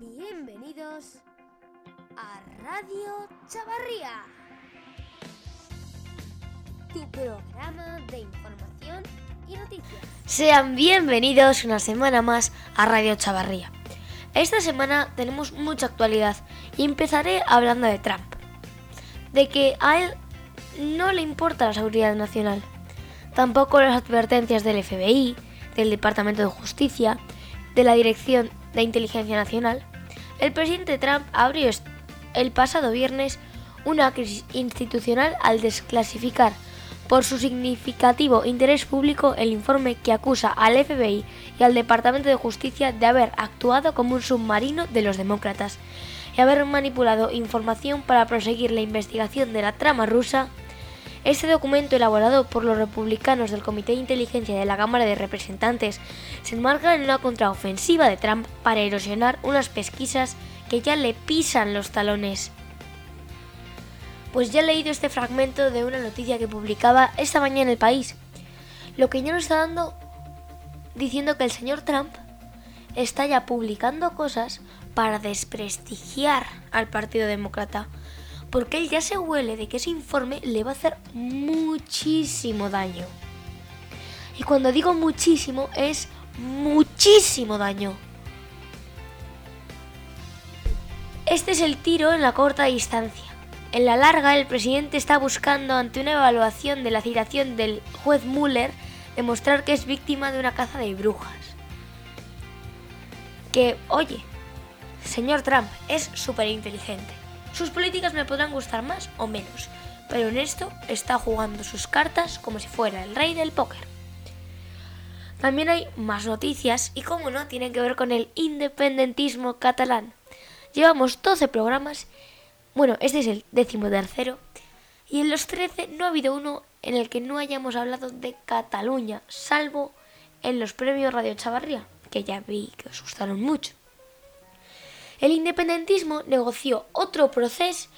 Bienvenidos a Radio Chavarría, tu programa de información y noticias. Sean bienvenidos una semana más a Radio Chavarría. Esta semana tenemos mucha actualidad y empezaré hablando de Trump. De que a él no le importa la seguridad nacional, tampoco las advertencias del FBI, del Departamento de Justicia, de la Dirección de Inteligencia Nacional. El presidente Trump abrió el pasado viernes una crisis institucional al desclasificar por su significativo interés público el informe que acusa al FBI y al Departamento de Justicia de haber actuado como un submarino de los demócratas y haber manipulado información para proseguir la investigación de la trama rusa este documento, elaborado por los republicanos del Comité de Inteligencia de la Cámara de Representantes, se enmarca en una contraofensiva de Trump para erosionar unas pesquisas que ya le pisan los talones. Pues ya he leído este fragmento de una noticia que publicaba esta mañana en el país, lo que ya nos está dando diciendo que el señor Trump está ya publicando cosas para desprestigiar al Partido Demócrata porque él ya se huele de que ese informe le va a hacer muchísimo daño. Y cuando digo muchísimo es muchísimo daño. Este es el tiro en la corta distancia. En la larga, el presidente está buscando, ante una evaluación de la citación del juez Mueller, demostrar que es víctima de una caza de brujas. Que, oye, señor Trump, es súper inteligente. Sus políticas me podrán gustar más o menos, pero en esto está jugando sus cartas como si fuera el rey del póker. También hay más noticias y como no, tienen que ver con el independentismo catalán. Llevamos 12 programas, bueno, este es el décimo tercero, y en los 13 no ha habido uno en el que no hayamos hablado de Cataluña, salvo en los premios Radio Chavarría, que ya vi que os gustaron mucho el independentismo negoció otro proceso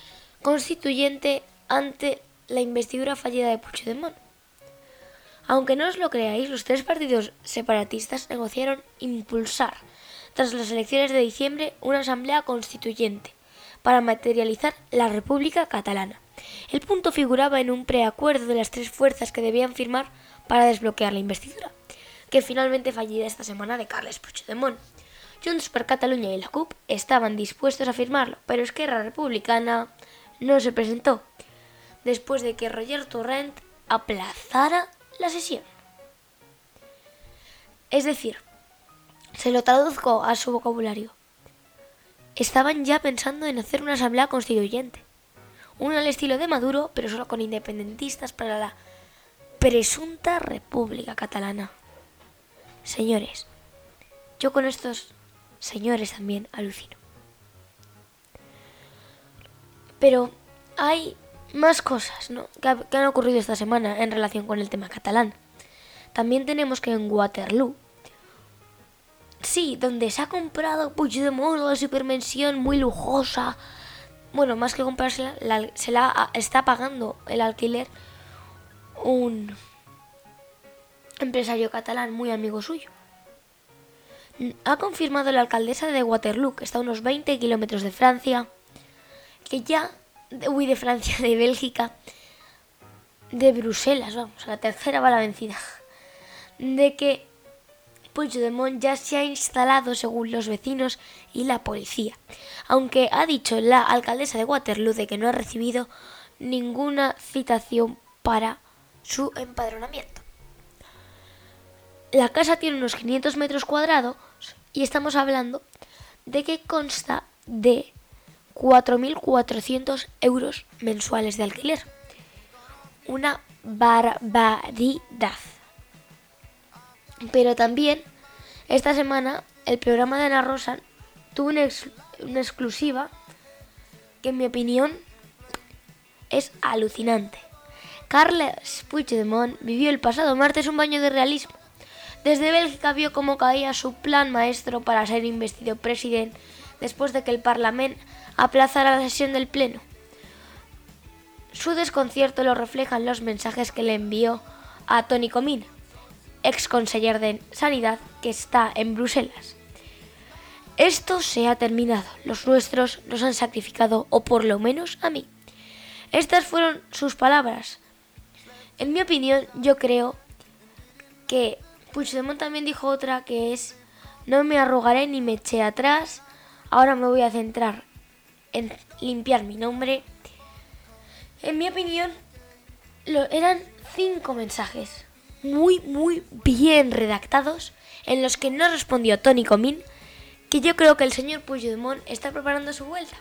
constituyente ante la investidura fallida de Puigdemont. Aunque no os lo creáis, los tres partidos separatistas negociaron impulsar, tras las elecciones de diciembre, una asamblea constituyente para materializar la República Catalana. El punto figuraba en un preacuerdo de las tres fuerzas que debían firmar para desbloquear la investidura, que finalmente fallida esta semana de Carles Puigdemont. Junts per Catalunya y la CUP estaban dispuestos a firmarlo, pero Esquerra Republicana no se presentó, después de que Roger Torrent aplazara la sesión. Es decir, se lo traduzco a su vocabulario. Estaban ya pensando en hacer una asamblea constituyente, una al estilo de Maduro, pero solo con independentistas para la presunta República Catalana. Señores, yo con estos señores también alucino. Pero hay más cosas que, han ocurrido esta semana en relación con el tema catalán. También tenemos que en Waterloo, sí, donde se ha comprado Puigdemont la supermensión muy lujosa, bueno, más que comprársela, se la está pagando el alquiler un empresario catalán muy amigo suyo ha confirmado la alcaldesa de Waterloo, que está a unos 20 kilómetros de Francia, que ya, uy, de Francia, de Bélgica, de Bruselas, vamos, a la tercera va la vencida, de que Puigdemont ya se ha instalado según los vecinos y la policía, aunque ha dicho la alcaldesa de Waterloo de que no ha recibido ninguna citación para su empadronamiento. La casa tiene unos 500 metros cuadrados y estamos hablando de que consta de 4.400 euros mensuales de alquiler. Una barbaridad. Pero también esta semana el programa de Ana Rosa tuvo una, una exclusiva que en mi opinión es alucinante. Carles Puigdemont vivió el pasado martes un baño de realismo desde Bélgica vio cómo caía su plan maestro para ser investido presidente después de que el Parlamento aplazara la sesión del Pleno. Su desconcierto lo reflejan los mensajes que le envió a Tony Comín, ex conseller de Sanidad que está en Bruselas. Esto se ha terminado. Los nuestros nos han sacrificado, o por lo menos a mí. Estas fueron sus palabras. En mi opinión, yo creo que Puigdemont también dijo otra que es no me arrugaré ni me eché atrás. Ahora me voy a centrar en limpiar mi nombre. En mi opinión, lo, eran cinco mensajes muy, muy bien redactados en los que no respondió Tony Comín que yo creo que el señor Puigdemont está preparando su vuelta.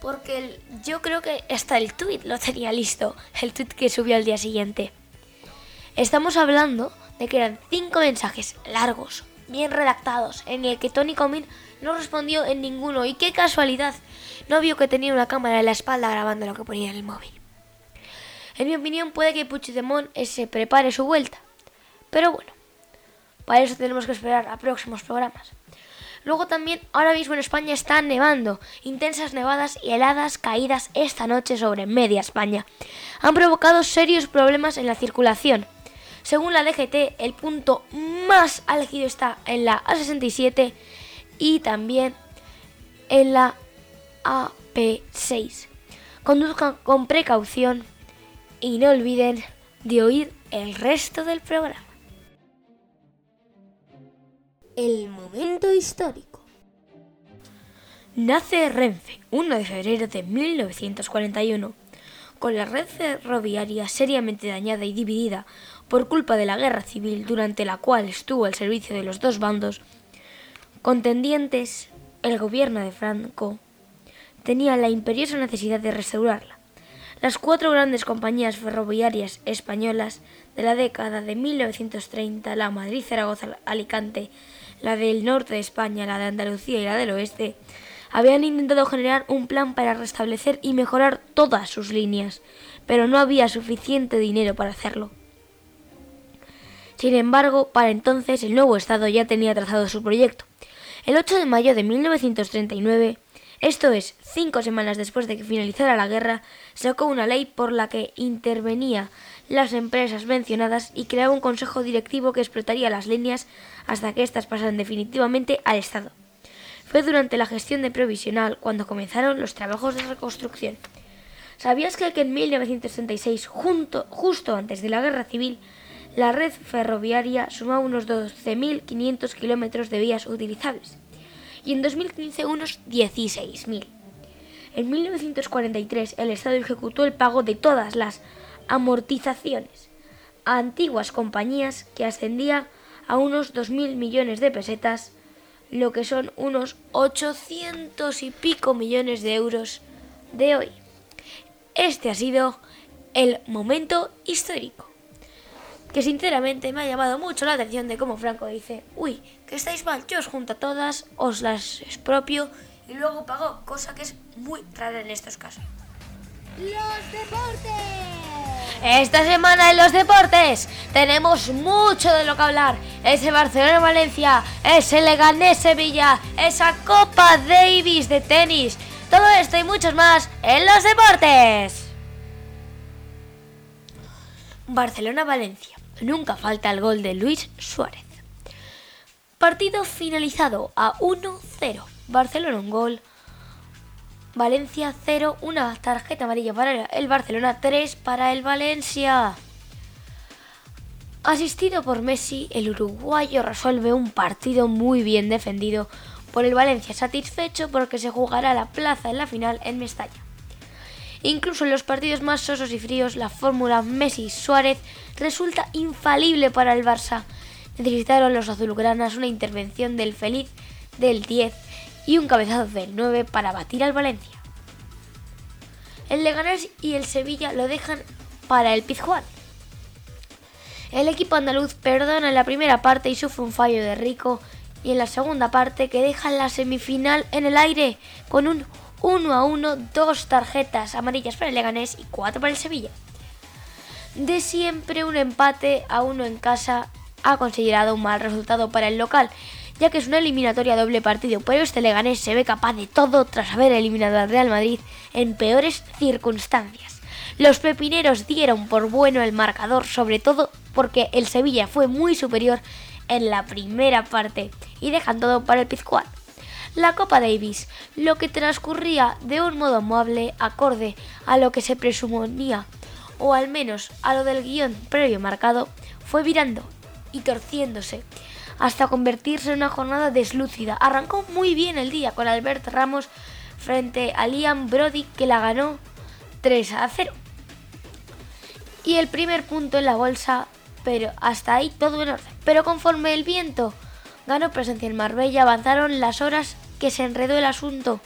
Porque yo creo que hasta el tweet lo tenía listo, el tweet que subió al día siguiente. Estamos hablando de que eran cinco mensajes largos, bien redactados, en el que Tony Comín no respondió en ninguno. Y qué casualidad, no vio que tenía una cámara en la espalda grabando lo que ponía en el móvil. En mi opinión puede que Puigdemont se prepare su vuelta. Pero bueno, para eso tenemos que esperar a próximos programas. Luego también, ahora mismo en España está nevando. Intensas nevadas y heladas caídas esta noche sobre media España. Han provocado serios problemas en la circulación. Según la DGT, el punto más álgido está en la A67 y también en la AP6. Conduzcan con precaución y no olviden de oír el resto del programa. El momento histórico. Nace Renfe, 1 de febrero de 1941. Con la red ferroviaria seriamente dañada y dividida por culpa de la guerra civil durante la cual estuvo al servicio de los dos bandos contendientes, el gobierno de Franco tenía la imperiosa necesidad de restaurarla. Las cuatro grandes compañías ferroviarias españolas de la década de 1930, la Madrid-Zaragoza-Alicante, la del norte de España, la de Andalucía y la del oeste, habían intentado generar un plan para restablecer y mejorar todas sus líneas, pero no había suficiente dinero para hacerlo. Sin embargo, para entonces el nuevo Estado ya tenía trazado su proyecto. El 8 de mayo de 1939, esto es, cinco semanas después de que finalizara la guerra, sacó una ley por la que intervenía las empresas mencionadas y creaba un consejo directivo que explotaría las líneas hasta que éstas pasaran definitivamente al Estado. Fue durante la gestión de provisional cuando comenzaron los trabajos de reconstrucción. ¿Sabías que, en 1936, justo antes de la guerra civil, la red ferroviaria sumaba unos 12.500 kilómetros de vías utilizables y en 2015 unos 16.000? En 1943 el Estado ejecutó el pago de todas las amortizaciones a antiguas compañías que ascendía a unos 2.000 millones de pesetas, lo que son unos 800 y pico millones de euros de hoy. Este ha sido el momento histórico, que sinceramente me ha llamado mucho la atención de cómo Franco dice, uy, que estáis mal, yo os junto a todas, os las expropio y luego pago, cosa que es muy rara en estos casos. Los deportes. Esta semana en los deportes tenemos mucho de lo que hablar. Ese Barcelona-Valencia, ese Leganés-Sevilla, esa Copa Davis de tenis. Todo esto y muchos más en los deportes. Barcelona-Valencia. Nunca falta el gol de Luis Suárez. Partido finalizado a 1-0. Barcelona un gol. Valencia 0, una tarjeta amarilla para el Barcelona, 3 para el Valencia. Asistido por Messi, el uruguayo resuelve un partido muy bien defendido por el Valencia, satisfecho porque se jugará la plaza en la final en Mestalla. Incluso en los partidos más sosos y fríos, la fórmula Messi-Suárez resulta infalible para el Barça. Necesitaron los azulgranas una intervención del feliz del 10 y un cabezazo del 9 para batir al Valencia. El Leganés y el Sevilla lo dejan para el Pizjuán. El equipo andaluz perdona en la primera parte y sufre un fallo de Rico y en la segunda parte que deja la semifinal en el aire con un 1 a 1, dos tarjetas amarillas para el Leganés y cuatro para el Sevilla. De siempre un empate a uno en casa ha considerado un mal resultado para el local ya que es una eliminatoria doble partido, pero este Leganés se ve capaz de todo tras haber eliminado al Real Madrid en peores circunstancias. Los pepineros dieron por bueno el marcador, sobre todo porque el Sevilla fue muy superior en la primera parte y dejan todo para el Pizjuán. La Copa Davis, lo que transcurría de un modo amable acorde a lo que se presuponía, o al menos a lo del guion previo marcado, fue virando y torciéndose hasta convertirse en una jornada deslúcida. Arrancó muy bien el día con Albert Ramos frente a Liam Brody que la ganó 3 a 0. Y el primer punto en la bolsa, pero hasta ahí todo en orden. Pero conforme el viento ganó presencia en Marbella, avanzaron las horas que se enredó el asunto.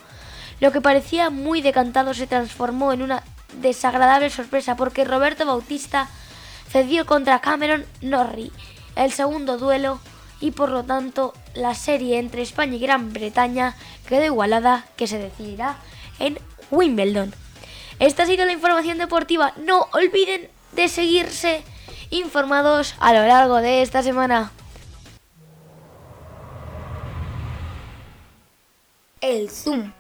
Lo que parecía muy decantado se transformó en una desagradable sorpresa porque Roberto Bautista cedió contra Cameron Norrie el segundo duelo y por lo tanto la serie entre España y Gran Bretaña quedó igualada que se decidirá en Wimbledon. Esta ha sido la información deportiva. No olviden de seguirse informados a lo largo de esta semana. El Zoom.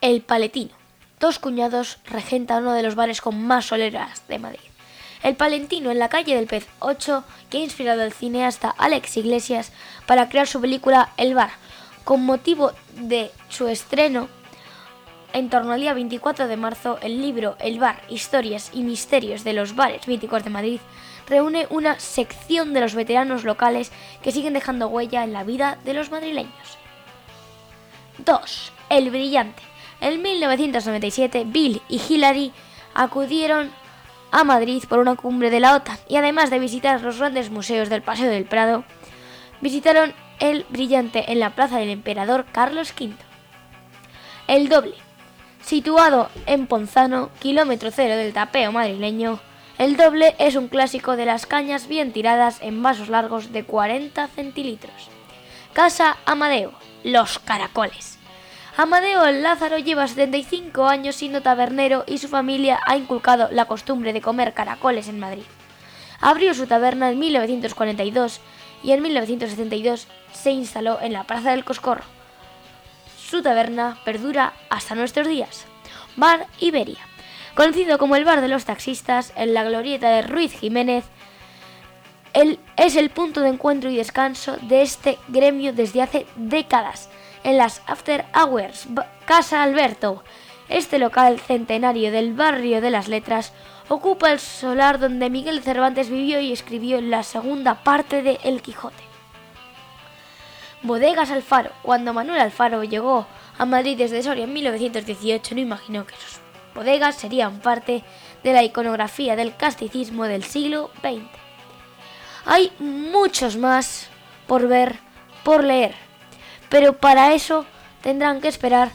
El Paletino. Dos cuñados regenta uno de los bares con más soleras de Madrid. El Palentino en la calle del Pez 8, que ha inspirado al cineasta Alex Iglesias para crear su película El Bar, con motivo de su estreno en torno al día 24 de marzo, el libro El bar, historias y misterios de los bares míticos de Madrid reúne una sección de los veteranos locales que siguen dejando huella en la vida de los madrileños. 2. El brillante. En 1997, Bill y Hillary acudieron a Madrid por una cumbre de la OTAN y además de visitar los grandes museos del Paseo del Prado, visitaron el brillante en la Plaza del Emperador Carlos V. El doble. Situado en Ponzano, kilómetro cero del tapeo madrileño, el doble es un clásico de las cañas bien tiradas en vasos largos de 40 centilitros. Casa Amadeo, Los Caracoles. Amadeo Lázaro lleva 75 años siendo tabernero y su familia ha inculcado la costumbre de comer caracoles en Madrid. Abrió su taberna en 1942 y en 1972 se instaló en la Plaza del Coscorro. Su taberna perdura hasta nuestros días. Bar Iberia. Conocido como el bar de los taxistas en la glorieta de Ruiz Jiménez, es el punto de encuentro y descanso de este gremio desde hace décadas en las After Hours, Casa Alberto. Este local centenario del barrio de las letras ocupa el solar donde Miguel Cervantes vivió y escribió la segunda parte de El Quijote. Bodegas Alfaro. Cuando Manuel Alfaro llegó a Madrid desde Soria en 1918 no imaginó que sus bodegas serían parte de la iconografía del casticismo del siglo XX. Hay muchos más por ver, por leer pero para eso tendrán que esperar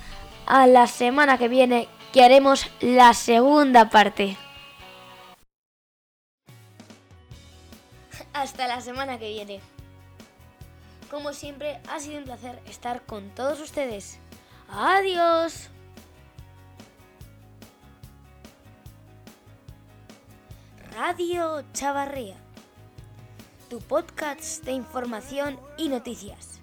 a la semana que viene que haremos la segunda parte. Hasta la semana que viene. Como siempre, ha sido un placer estar con todos ustedes. Adiós. Radio Chavarría, tu podcast de información y noticias.